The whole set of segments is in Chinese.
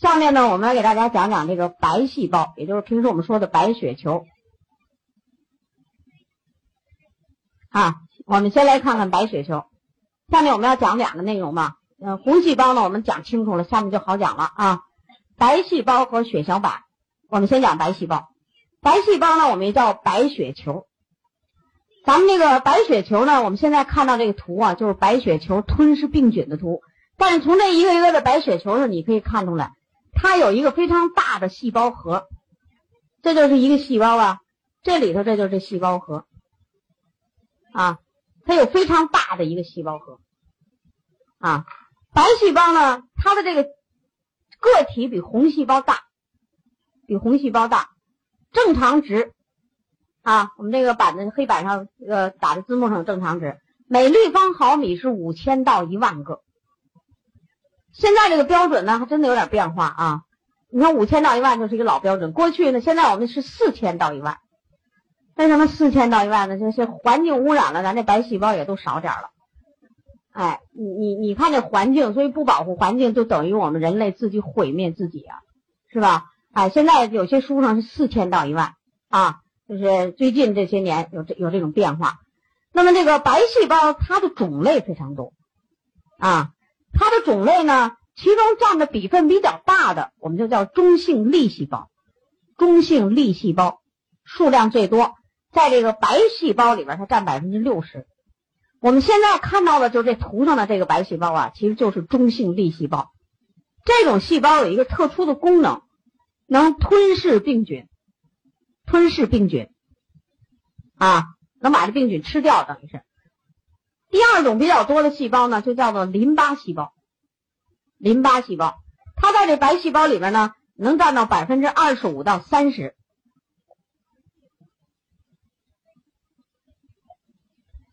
下面呢，我们来给大家讲讲这个白细胞，也就是平时我们说的白血球。啊，我们先来看看白血球。下面我们要讲两个内容嘛，嗯，红细胞呢我们讲清楚了，下面就好讲了啊。白细胞和血小板，我们先讲白细胞。白细胞呢，我们也叫白血球。咱们这个白血球呢，我们现在看到这个图啊，就是白血球吞噬病菌的图。但是从这一个一个的白血球上，你可以看出来，它有一个非常大的细胞核，这就是一个细胞啊。这里头这就是细胞核啊，它有非常大的一个细胞核啊。白细胞呢，它的这个个体比红细胞大，比红细胞大，正常值。啊，我们这个板子黑板上呃打的字幕上正常值，每立方毫米是五千到一万个。现在这个标准呢，还真的有点变化啊。你看五千到一万就是一个老标准，过去呢，现在我们是四千到一万。为什么四千到一万呢？就是环境污染了，咱这白细胞也都少点了。哎，你你你看这环境，所以不保护环境，就等于我们人类自己毁灭自己啊，是吧？哎，现在有些书上是四千到一万啊。就是最近这些年有这有这种变化，那么这个白细胞它的种类非常多，啊，它的种类呢，其中占的比分比较大的，我们就叫中性粒细胞，中性粒细胞数量最多，在这个白细胞里边它占百分之六十。我们现在看到的就这图上的这个白细胞啊，其实就是中性粒细胞。这种细胞有一个特殊的功能，能吞噬病菌。吞噬病菌，啊，能把这病菌吃掉，等于是。第二种比较多的细胞呢，就叫做淋巴细胞。淋巴细胞，它在这白细胞里边呢，能占到百分之二十五到三十。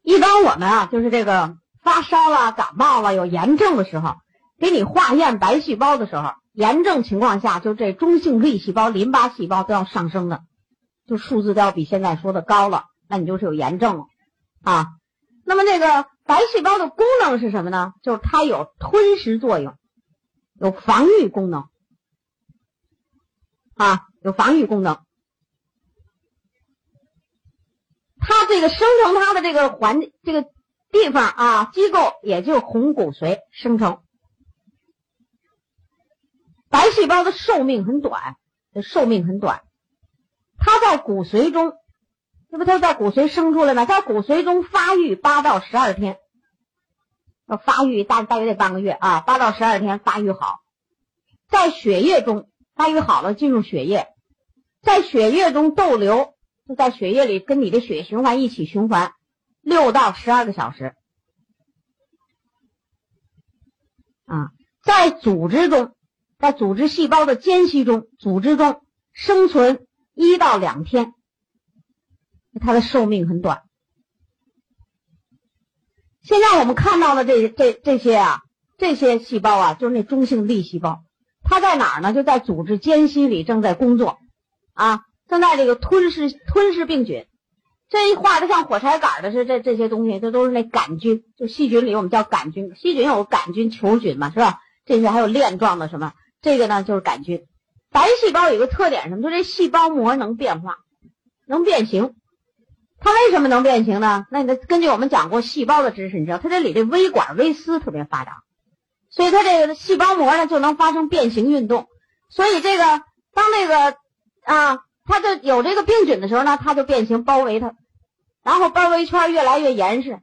一般我们啊，就是这个发烧了、感冒了、有炎症的时候，给你化验白细胞的时候，炎症情况下，就这中性粒细胞、淋巴细胞都要上升的。就数字都要比现在说的高了，那你就是有炎症了啊。那么这个白细胞的功能是什么呢？就是它有吞食作用，有防御功能啊，有防御功能。它这个生成它的这个环这个地方啊，机构也就红骨髓生成。白细胞的寿命很短，寿命很短。它在骨髓中，这不它在骨髓生出来吗？在骨髓中发育八到十二天，要发育大大约得半个月啊，八到十二天发育好，在血液中发育好了进入血液，在血液中逗留，就在血液里跟你的血液循环一起循环六到十二个小时，啊，在组织中，在组织细胞的间隙中，组织中生存。一到两天，它的寿命很短。现在我们看到的这这这些啊，这些细胞啊，就是那中性粒细胞，它在哪儿呢？就在组织间隙里正在工作，啊，正在这个吞噬吞噬病菌。这一画的像火柴杆的是这这些东西，这都是那杆菌，就细菌里我们叫杆菌。细菌有杆菌、球菌嘛，是吧？这些还有链状的什么？这个呢就是杆菌。白细胞有个特点，什么？就这细胞膜能变化，能变形。它为什么能变形呢？那你根据我们讲过细胞的知识，你知道它这里这微管、微丝特别发达，所以它这个细胞膜呢就能发生变形运动。所以这个当这个啊，它就有这个病菌的时候呢，它就变形包围它，然后包围圈越来越严实、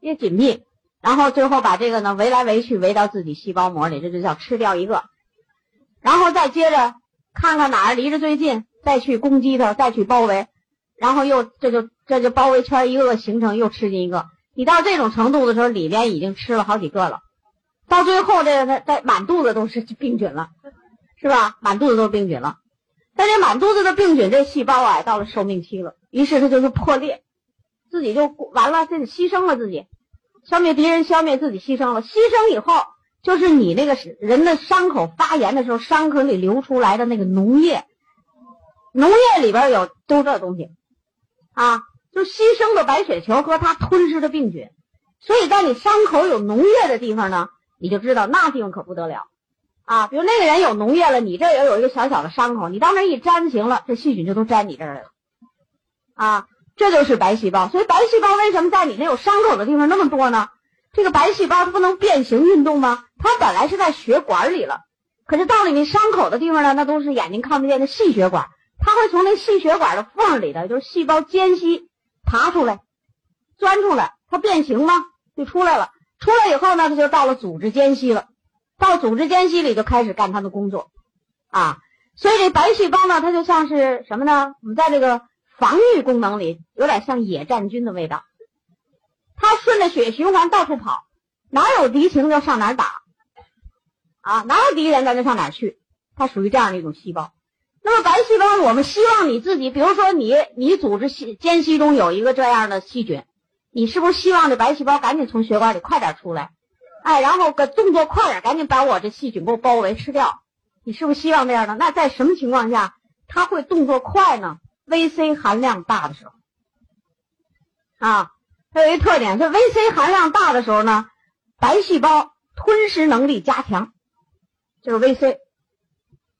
越紧密，然后最后把这个呢围来围去，围到自己细胞膜里，这就叫吃掉一个。然后再接着看看哪儿离着最近，再去攻击它，再去包围，然后又这就这就包围圈一个个形成，又吃进一个。你到这种程度的时候，里边已经吃了好几个了，到最后这个它它满肚子都是病菌了，是吧？满肚子都是病菌了。但这满肚子的病菌，这细胞啊到了寿命期了，于是它就是破裂，自己就完了，自己牺牲了自己，消灭敌人，消灭自己，牺牲了。牺牲以后。就是你那个人的伤口发炎的时候，伤口里流出来的那个脓液，脓液里边有都这东西，啊，就牺牲的白血球和它吞噬的病菌，所以在你伤口有脓液的地方呢，你就知道那地方可不得了，啊，比如那个人有脓液了，你这也有一个小小的伤口，你到那一粘行了，这细菌就都粘你这儿来了，啊，这就是白细胞。所以白细胞为什么在你那有伤口的地方那么多呢？这个白细胞它不能变形运动吗？它本来是在血管里了，可是到了你伤口的地方呢，那都是眼睛看不见的细血管，它会从那细血管的缝里的，就是细胞间隙爬出来，钻出来，它变形吗？就出来了。出来以后呢，它就到了组织间隙了。到组织间隙里就开始干它的工作，啊，所以这白细胞呢，它就像是什么呢？我们在这个防御功能里，有点像野战军的味道。它顺着血液循环到处跑，哪有敌情就上哪打，啊，哪有敌人咱就上哪去。它属于这样的一种细胞。那么白细胞，我们希望你自己，比如说你你组织细间隙中有一个这样的细菌，你是不是希望这白细胞赶紧从血管里快点出来？哎，然后个动作快点，赶紧把我这细菌给我包围吃掉。你是不是希望这样的？那在什么情况下它会动作快呢？VC 含量大的时候，啊，它有一特点，是 VC 含量大的时候呢，白细胞吞噬能力加强，就是 VC。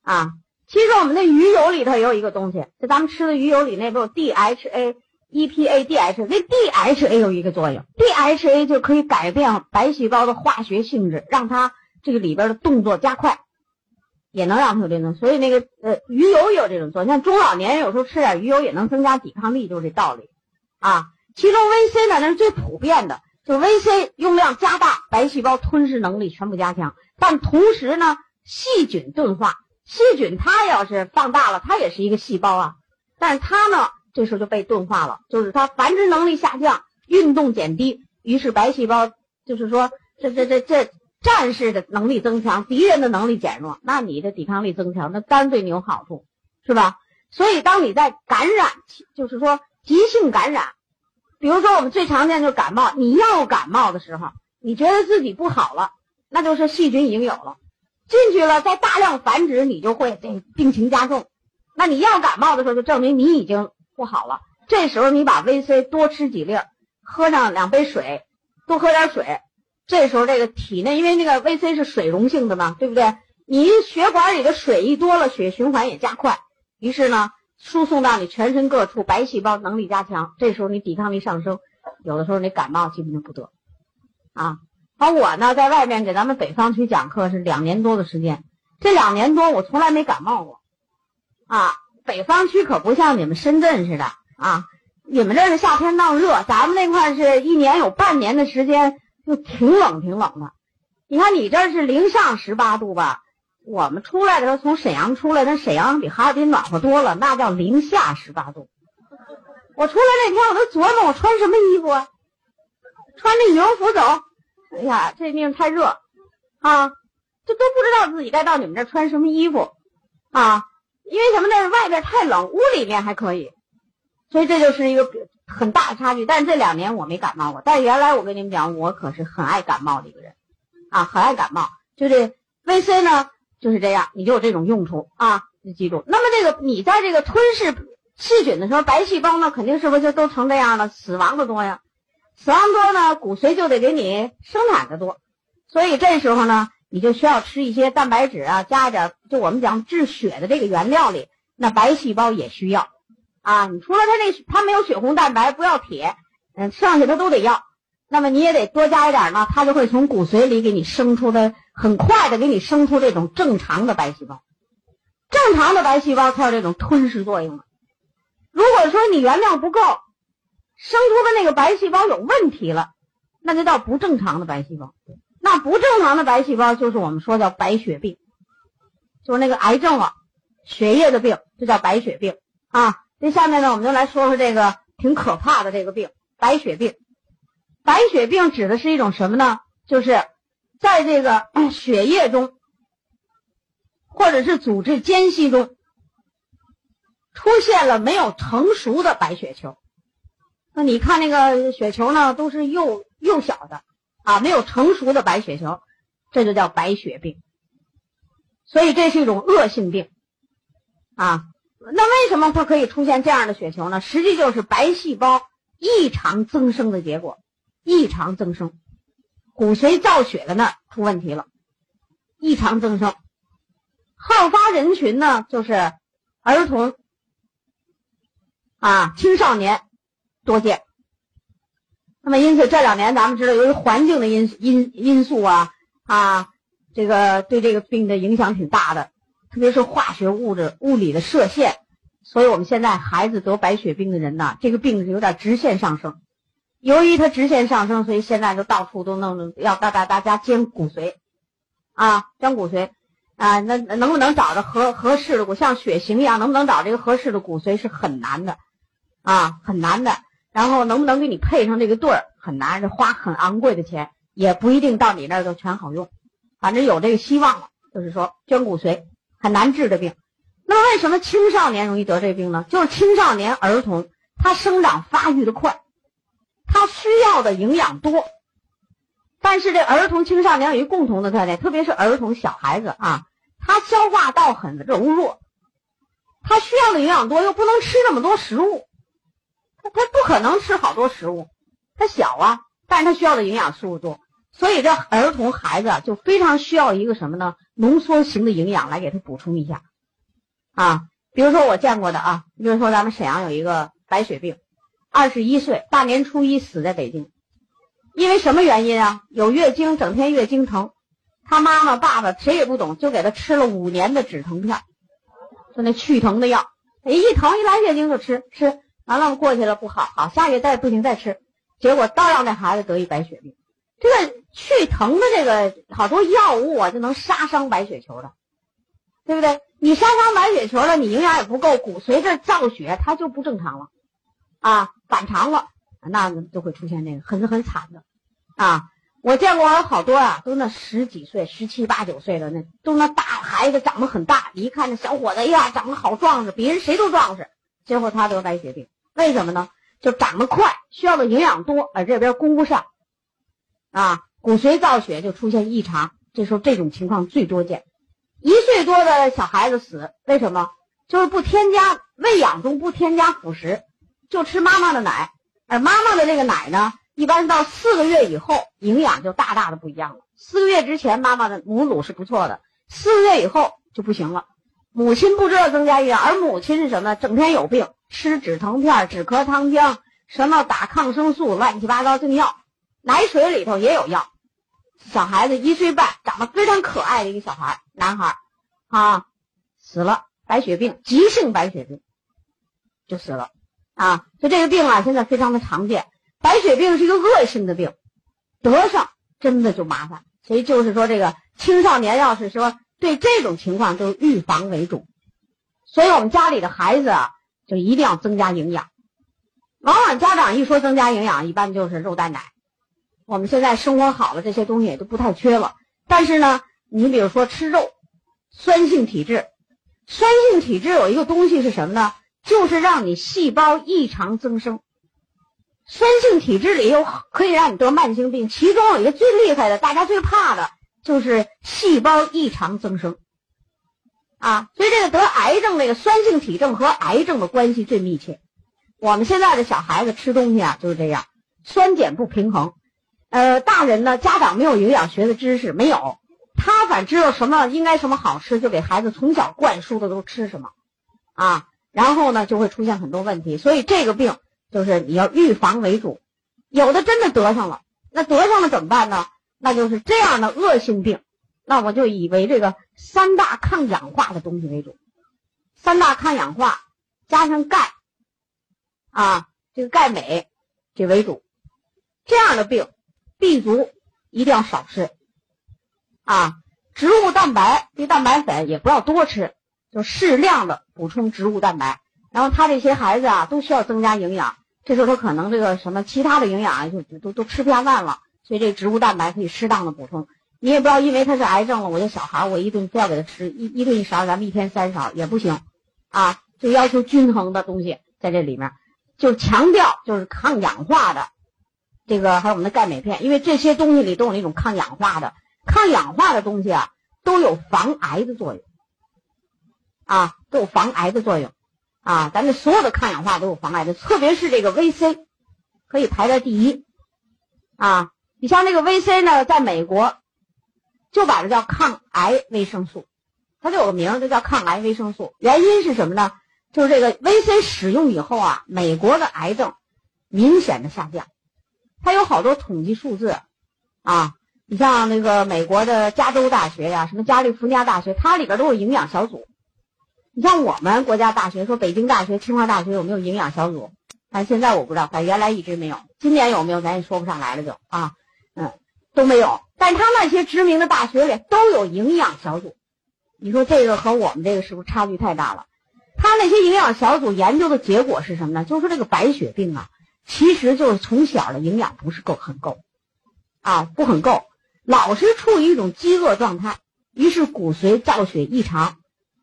啊，其实我们的鱼油里头也有一个东西，就咱们吃的鱼油里那不有 DHA。EPA、DHA，那 DHA 有一个作用，DHA 就可以改变白细胞的化学性质，让它这个里边的动作加快，也能让它有这种。所以那个呃，鱼油也有这种作用。像中老年人有时候吃点鱼油也能增加抵抗力，就是这道理啊。其中 VC 呢，那是最普遍的，就 VC 用量加大，白细胞吞噬能力全部加强。但同时呢，细菌钝化，细菌它要是放大了，它也是一个细胞啊，但是它呢。这时候就被钝化了，就是它繁殖能力下降，运动减低，于是白细胞就是说这这这这战士的能力增强，敌人的能力减弱，那你的抵抗力增强，那当然对你有好处，是吧？所以当你在感染，就是说急性感染，比如说我们最常见就是感冒，你要感冒的时候，你觉得自己不好了，那就是细菌已经有了，进去了，在大量繁殖，你就会这病情加重。那你要感冒的时候，就证明你已经。不好了，这时候你把 VC 多吃几粒，喝上两杯水，多喝点水。这时候这个体内，因为那个 VC 是水溶性的嘛，对不对？你血管里的水一多了，血循环也加快，于是呢，输送到你全身各处，白细胞能力加强。这时候你抵抗力上升，有的时候你感冒基本就不得。啊，而我呢，在外面给咱们北方区讲课是两年多的时间，这两年多我从来没感冒过，啊。北方区可不像你们深圳似的啊，你们这是夏天闹热，咱们那块是一年有半年的时间就挺冷挺冷的。你看你这是零上十八度吧？我们出来的时候从沈阳出来，那沈阳比哈尔滨暖和多了，那叫零下十八度。我出来那天我都琢磨我穿什么衣服啊？穿着羽绒服走。哎呀，这地方太热啊，这都不知道自己该到你们这穿什么衣服啊。因为什么呢？外边太冷，屋里面还可以，所以这就是一个很大的差距。但是这两年我没感冒过，但原来我跟你们讲，我可是很爱感冒的一个人，啊，很爱感冒。就这 VC 呢，就是这样，你就有这种用处啊，你记住。那么这个你在这个吞噬细菌的时候，白细胞呢肯定是不是就都成这样了？死亡的多呀，死亡多呢，骨髓就得给你生产的多，所以这时候呢。你就需要吃一些蛋白质啊，加一点，就我们讲治血的这个原料里，那白细胞也需要啊。你除了它那它没有血红蛋白，不要铁，嗯，剩下它都得要。那么你也得多加一点呢，它就会从骨髓里给你生出的很快的给你生出这种正常的白细胞，正常的白细胞才有这种吞噬作用。如果说你原料不够，生出的那个白细胞有问题了，那就叫不正常的白细胞。那不正常的白细胞就是我们说叫白血病，就是那个癌症了，血液的病，这叫白血病啊。这下面呢，我们就来说说这个挺可怕的这个病——白血病。白血病指的是一种什么呢？就是在这个 血液中，或者是组织间隙中，出现了没有成熟的白血球。那你看那个血球呢，都是幼幼小的。啊，没有成熟的白血球，这就叫白血病。所以这是一种恶性病啊。那为什么它可以出现这样的血球呢？实际就是白细胞异常增生的结果。异常增生，骨髓造血的那儿出问题了，异常增生好发人群呢就是儿童啊青少年多见。那么因此这两年咱们知道，由于环境的因因因素啊啊，这个对这个病的影响挺大的，特别是化学物质物理的射线，所以我们现在孩子得白血病的人呢，这个病是有点直线上升。由于它直线上升，所以现在就到处都弄要大大大家捐骨髓，啊，捐骨髓，啊，那能不能找着合合适的骨，像血型一样，能不能找这个合适的骨髓是很难的，啊，很难的。然后能不能给你配上这个对儿很难，这花很昂贵的钱，也不一定到你那儿就全好用，反正有这个希望了。就是说捐骨髓很难治的病，那么为什么青少年容易得这病呢？就是青少年儿童他生长发育的快。他需要的营养多，但是这儿童青少年有一共同的特点，特别是儿童小孩子啊，他消化道很柔弱，他需要的营养多，又不能吃那么多食物，他他不可能吃好多食物，他小啊，但是他需要的营养素多，所以这儿童孩子就非常需要一个什么呢？浓缩型的营养来给他补充一下啊，比如说我见过的啊，比如说咱们沈阳有一个白血病。二十一岁，大年初一死在北京，因为什么原因啊？有月经，整天月经疼，他妈妈、爸爸谁也不懂，就给他吃了五年的止疼片，就那去疼的药。一疼一来月经就吃吃，完了过去了不好，好下月再不行再吃，结果倒让那孩子得一白血病。这个去疼的这个好多药物啊，就能杀伤白血球的，对不对？你杀伤白血球了，你营养也不够，骨髓这造血它就不正常了。啊，反常了，那就会出现那个很很惨的，啊，我见过好多啊，都那十几岁、十七八九岁的那，都那大孩子长得很大，一看那小伙子，哎呀，长得好壮实，比人谁都壮实，结果他得白血病，为什么呢？就长得快，需要的营养多，而这边供不上，啊，骨髓造血就出现异常，这时候这种情况最多见，一岁多的小孩子死，为什么？就是不添加喂养中不添加辅食。就吃妈妈的奶，而妈妈的这个奶呢，一般到四个月以后，营养就大大的不一样了。四个月之前，妈妈的母乳是不错的，四个月以后就不行了。母亲不知道增加营养，而母亲是什么？整天有病，吃止疼片、止咳糖浆，什么打抗生素，乱七八糟这药。奶水里头也有药。小孩子一岁半，长得非常可爱的一个小孩，男孩，啊，死了，白血病，急性白血病，就死了。啊，就这个病啊，现在非常的常见。白血病是一个恶性的病，得上真的就麻烦。所以就是说，这个青少年要是说对这种情况，就预防为主。所以我们家里的孩子啊，就一定要增加营养。往往家长一说增加营养，一般就是肉蛋奶。我们现在生活好了，这些东西也都不太缺了。但是呢，你比如说吃肉，酸性体质，酸性体质有一个东西是什么呢？就是让你细胞异常增生，酸性体质里又可以让你得慢性病，其中有一个最厉害的，大家最怕的就是细胞异常增生，啊，所以这个得癌症这个酸性体症和癌症的关系最密切。我们现在的小孩子吃东西啊就是这样，酸碱不平衡，呃，大人呢家长没有营养学的知识，没有，他反知道什么应该什么好吃，就给孩子从小灌输的都吃什么，啊。然后呢，就会出现很多问题，所以这个病就是你要预防为主。有的真的得上了，那得上了怎么办呢？那就是这样的恶性病，那我就以为这个三大抗氧化的东西为主，三大抗氧化加上钙，啊，这个钙镁这为主。这样的病，B 族一定要少吃，啊，植物蛋白这蛋白粉也不要多吃。就适量的补充植物蛋白，然后他这些孩子啊都需要增加营养，这时候他可能这个什么其他的营养啊就都都吃不下饭了，所以这植物蛋白可以适当的补充。你也不要因为他是癌症了，我这小孩我一顿非要给他吃一一顿一勺，咱们一天三勺也不行啊，就要求均衡的东西在这里面，就强调就是抗氧化的这个还有我们的钙镁片，因为这些东西里都有那种抗氧化的，抗氧化的东西啊都有防癌的作用。啊，都有防癌的作用，啊，咱们所有的抗氧化都有防癌的，特别是这个 VC，可以排在第一，啊，你像这个 VC 呢，在美国就把它叫抗癌维生素，它就有个名，就叫抗癌维生素。原因是什么呢？就是这个 VC 使用以后啊，美国的癌症明显的下降。它有好多统计数字啊，你像那个美国的加州大学呀，什么加利福尼亚大学，它里边都有营养小组。你像我们国家大学，说北京大学、清华大学有没有营养小组？但现在我不知道，反正原来一直没有。今年有没有，咱也说不上来了，就啊，嗯，都没有。但他那些知名的大学里都有营养小组。你说这个和我们这个是不是差距太大了？他那些营养小组研究的结果是什么呢？就是说这个白血病啊，其实就是从小的营养不是够很够，啊，不很够，老是处于一种饥饿状态，于是骨髓造血异常，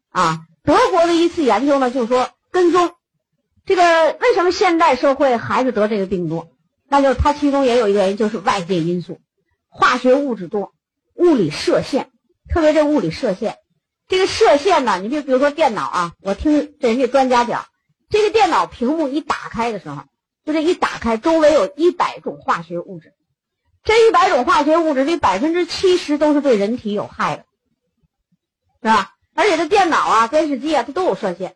啊。德国的一次研究呢，就是说跟踪这个为什么现代社会孩子得这个病多？那就是它其中也有一个原因，就是外界因素，化学物质多，物理射线，特别这物理射线，这个射线呢，你就比如说电脑啊，我听这人家专家讲，这个电脑屏幕一打开的时候，就这一打开，周围有一百种化学物质，这一百种化学物质里百分之七十都是对人体有害的，是吧？而且这电脑啊、电视机啊，它都有射线。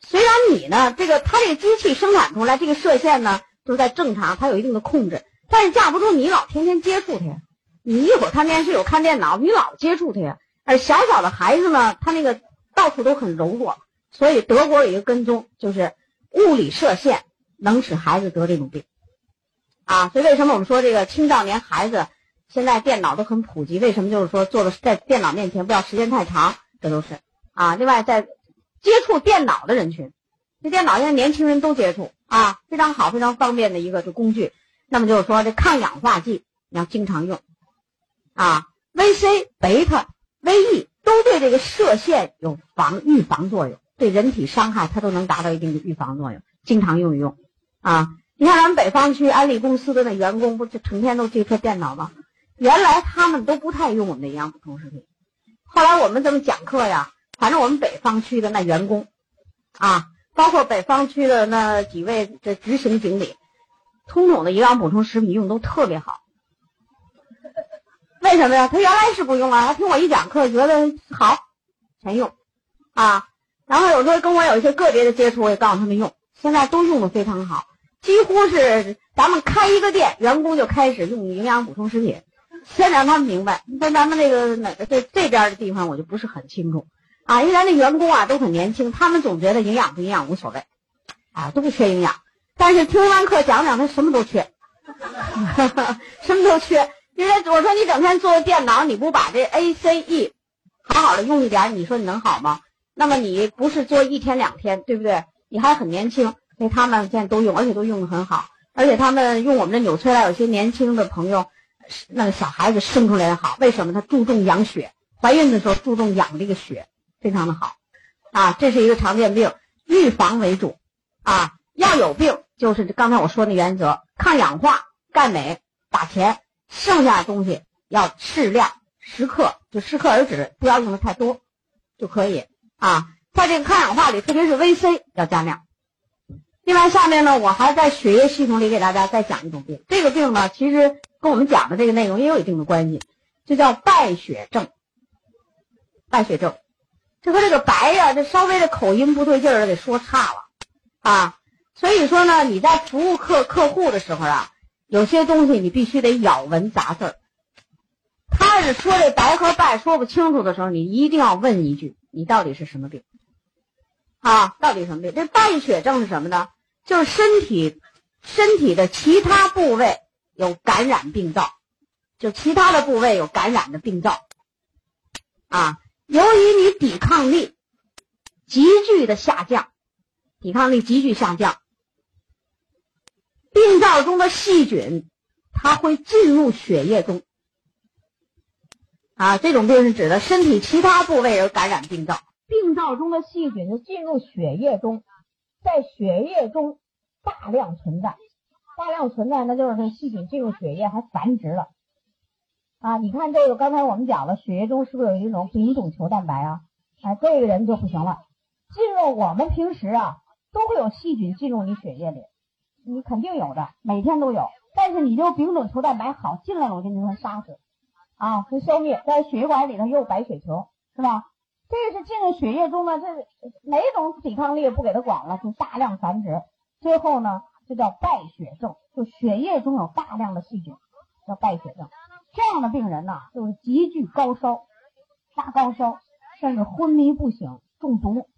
虽然你呢，这个它这个机器生产出来这个射线呢，是在正常，它有一定的控制。但是架不住你老天天接触它呀。你一会儿看电视，有看电脑，你老接触它呀。而小小的孩子呢，他那个到处都很柔弱，所以德国有一个跟踪，就是物理射线能使孩子得这种病。啊，所以为什么我们说这个青少年孩子现在电脑都很普及？为什么就是说坐的在电脑面前不要时间太长？这都是啊，另外在接触电脑的人群，这电脑现在年轻人都接触啊，非常好，非常方便的一个这工具。那么就是说，这抗氧化剂你要经常用啊，VC、贝塔、VE 都对这个射线有防预防作用，对人体伤害它都能达到一定的预防作用，经常用一用啊。你看咱们北方区安利公司的那员工，不就成天都接触电脑吗？原来他们都不太用我们的营养补充食品。后来我们这么讲课呀，反正我们北方区的那员工，啊，包括北方区的那几位这执行经理，通统的营养补充食品用都特别好。为什么呀？他原来是不用啊，他听我一讲课觉得好，全用，啊，然后有时候跟我有一些个别的接触，我也告诉他们用，现在都用的非常好，几乎是咱们开一个店，员工就开始用营养补充食品。先让他们明白，在咱们那个哪个这这边的地方，我就不是很清楚啊。因为咱那员工啊都很年轻，他们总觉得营养不营养无所谓，啊都不缺营养。但是听完课讲讲，他什么都缺，什么都缺。因为我说你整天坐电脑，你不把这 ACE 好好的用一点，你说你能好吗？那么你不是做一天两天，对不对？你还很年轻，所以他们现在都用，而且都用的很好。而且他们用我们的纽崔莱，有些年轻的朋友。那个小孩子生出来也好，为什么他注重养血？怀孕的时候注重养这个血，非常的好，啊，这是一个常见病，预防为主，啊，要有病就是刚才我说的原则，抗氧化、钙镁打钱，剩下的东西要适量，适可就适可而止，不要用的太多就可以，啊，在这个抗氧化里，特别是 VC 要加量。另外，下面呢，我还在血液系统里给大家再讲一种病，这个病呢，其实。跟我们讲的这个内容也有一定的关系，就叫败血症。败血症，这和这个白呀，这稍微的口音不对劲儿，给说差了啊。所以说呢，你在服务客客户的时候啊，有些东西你必须得咬文杂字儿。他是说这白和败说不清楚的时候，你一定要问一句：你到底是什么病？啊，到底什么病？这败血症是什么呢？就是身体身体的其他部位。有感染病灶，就其他的部位有感染的病灶，啊，由于你抵抗力急剧的下降，抵抗力急剧下降，病灶中的细菌它会进入血液中，啊，这种病是指的身体其他部位有感染病灶，病灶中的细菌就进入血液中，在血液中大量存在。大量存在，那就是细菌进入血液还繁殖了啊！你看这个，刚才我们讲了，血液中是不是有一种丙种球蛋白啊？哎，这个人就不行了。进入我们平时啊，都会有细菌进入你血液里，你肯定有的，每天都有。但是你就丙种球蛋白好进来了，我就给它杀死啊，就消灭。在血管里头也有白血球，是吧？这个是进入血液中的，这哪种抵抗力不给他管了，就大量繁殖，最后呢，就叫败血症，就血液中有大量的细菌，叫败血症。这样的病人呢，就是急剧高烧，发高烧，甚至昏迷不醒，中毒。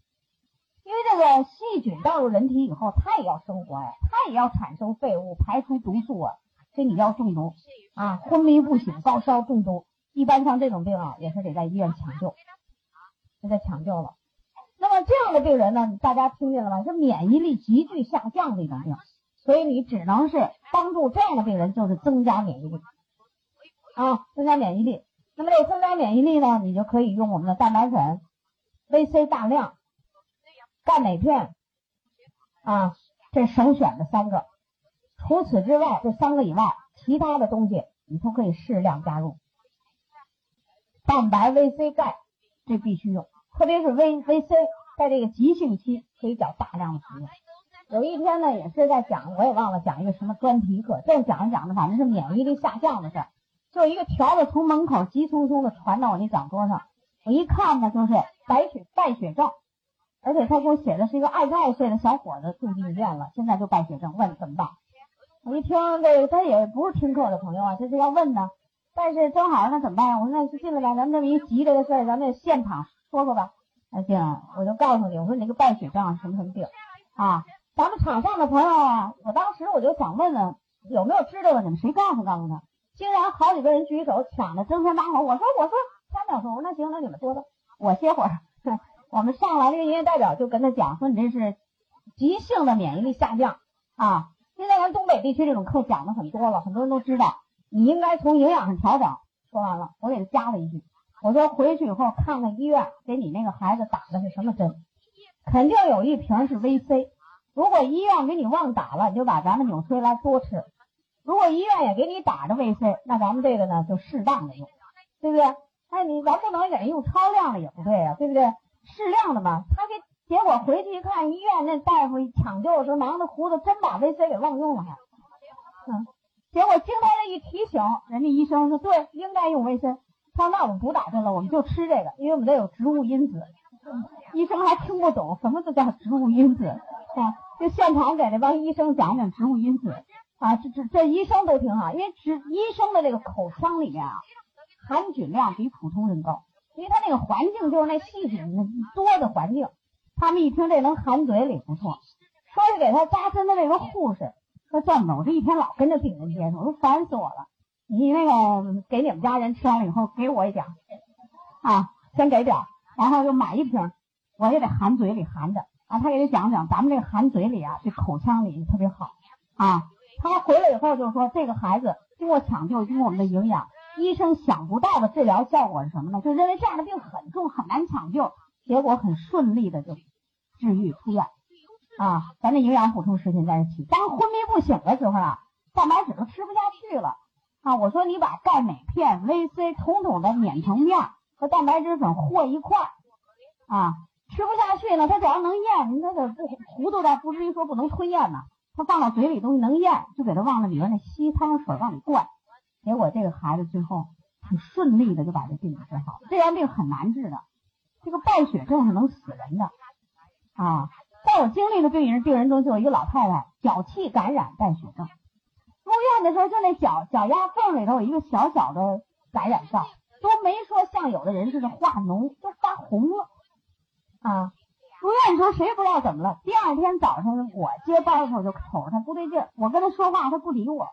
因为这个细菌到入人体以后，它也要生活呀，它也要产生废物，排出毒素啊。所以你要中毒啊，昏迷不醒，高烧中毒，一般像这种病啊，也是得在医院抢救，就在抢救了。那么这样的病人呢，大家听见了吗？是免疫力急剧下降的一种病，所以你只能是帮助这样的病人，就是增加免疫力啊，增加免疫力。那么这个增加免疫力呢，你就可以用我们的蛋白粉、VC 大量。钙镁片啊，这首选的三个。除此之外，这三个以外，其他的东西你都可以适量加入。蛋白、VC、钙，这必须用，特别是 V、VC，在这个急性期可以较大量的服用。有一天呢，也是在讲，我也忘了讲一个什么专题课，正讲着讲着，反正是免疫力下降的事儿，就一个条子从门口急匆匆的传到我那讲桌上，我一看呢，就是白血败血症。而且他给我写的是一个二十二岁的小伙子住进医院了，现在就败血症，问怎么办？我一听这，他也不是听课的朋友啊，这是要问呢。但是正好那怎么办呀？我说那就进来吧，咱们这么一急这个事儿，咱们现场说说吧。那行，我就告诉你，我说你这个败血症什么什么病啊？咱们场上的朋友啊，我当时我就想问问有没有知道的，你们谁告诉告诉他？竟然好几个人举手抢的争先恐后。我说我说三秒钟，那行，那你们说吧，我歇会儿。我们上来这个营业代表就跟他讲说，你这是急性的免疫力下降啊。现在咱东北地区这种课讲的很多了，很多人都知道，你应该从营养上调整。说完了，我给他加了一句，我说回去以后看看医院给你那个孩子打的是什么针，肯定有一瓶是 VC。如果医院给你忘打了，你就把咱们纽崔莱多吃。如果医院也给你打着维 C，那咱们这个呢就适当的用，对不对？哎，你咱不能给人用超量的也不对呀，对不对？适量的嘛，他给结果回去一看，医院那大夫抢救的时候忙得糊涂，真把维 C 给忘用了还。嗯，结果经他这一提醒，人家医生说对，应该用维 C。他说那我们不打针了，我们就吃这个，因为我们这有植物因子。医生还听不懂什么都叫植物因子啊，就现场给那帮医生讲讲植物因子啊，这这这医生都挺好，因为植医生的这个口腔里面啊，含菌量比普通人高。因为他那个环境就是那细菌多的环境，他们一听这能含嘴里不错。说是给他扎针的那个护士说这么着，我这一天老跟着病人接触，我说烦死我了。你那个给你们家人吃完了以后给我一点啊，先给点，然后就买一瓶，我也得含嘴里含着啊。他给他讲讲，咱们这个含嘴里啊，这口腔里特别好啊。他回来以后就说，这个孩子经过抢救，经过我们的营养。医生想不到的治疗效果是什么呢？就认为这样的病很重，很难抢救，结果很顺利的就治愈出院啊！咱这营养补充食品在这起，当昏迷不醒的时候啊，蛋白质都吃不下去了啊！我说你把钙镁片、VC 统统的碾成面和蛋白质粉和一块啊，吃不下去呢，他只要能咽，您他得不糊涂的，不至于说不能吞咽呢。他放到嘴里东西能咽，就给他往那里边那稀汤水往里灌。结果这个孩子最后很顺利的就把这病给治好了。这样病很难治的，这个败血症是能死人的啊！在我经历的病人病人中，就有一个老太太脚气感染败血症，入院的时候就那脚脚丫缝里头有一个小小的感染灶，都没说像有的人似的化脓，都发红了啊！住院的时候谁不知道怎么了。第二天早上我接班的时候就瞅着他不对劲，我跟他说话他不理我。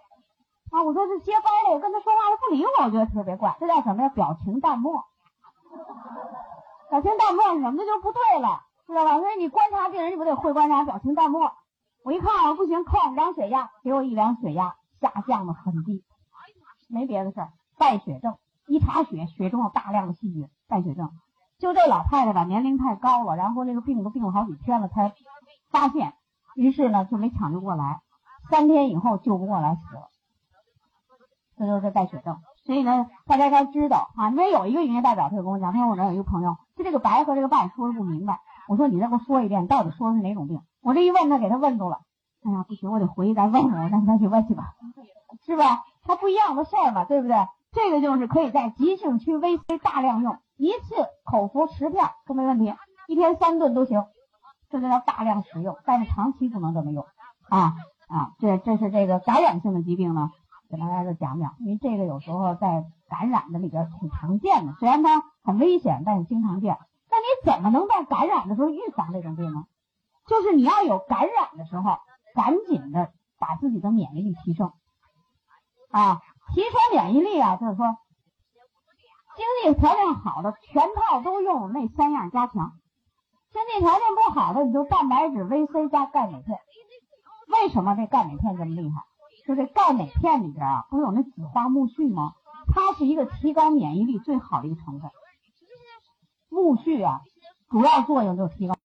啊，我说是接班的，我跟他说话他不理我，我觉得特别怪。这叫什么呀？表情淡漠。表情淡漠什么的就不对了，知道吧？所以你观察病人，你不得会观察表情淡漠。我一看啊，不行，扣量血压，给我一量血压下降的很低，没别的事儿，败血症。一查血，血中有大量的细菌，败血症。就这老太太吧，年龄太高了，然后这个病都病了好几天了才发现，于是呢就没抢救过来，三天以后救不过来死了。这就是败血症，所以呢，大家该知道啊。因为有一个营业代表，他就跟我讲，他说我这有一个朋友，就这个白和这个败说的不明白。我说你再给我说一遍，到底说的是哪种病？我这一问他，给他问住了。哎呀，不行，我得回去再问问，我让他去问去吧，是吧？他不一样的事儿嘛，对不对？这个就是可以在急性区 VC 大量用，一次口服十片都没问题，一天三顿都行，这就叫大量使用，但是长期不能这么用啊啊！这这是这个感染性的疾病呢，给大家再讲讲，因为这个有时候在感染的里边挺常见的，虽然它很危险，但是经常见。那你怎么能在感染的时候预防这种病呢？就是你要有感染的时候，赶紧的把自己的免疫力提升啊，提升免疫力啊，就是说。经济条件好的全套都用那三样加强，经济条件不好的你就蛋白质、维 C 加钙镁片。为什么这钙镁片这么厉害？就这钙镁片里边啊，不是有那紫花苜蓿吗？它是一个提高免疫力最好的一个成分。苜蓿啊，主要作用就是提高。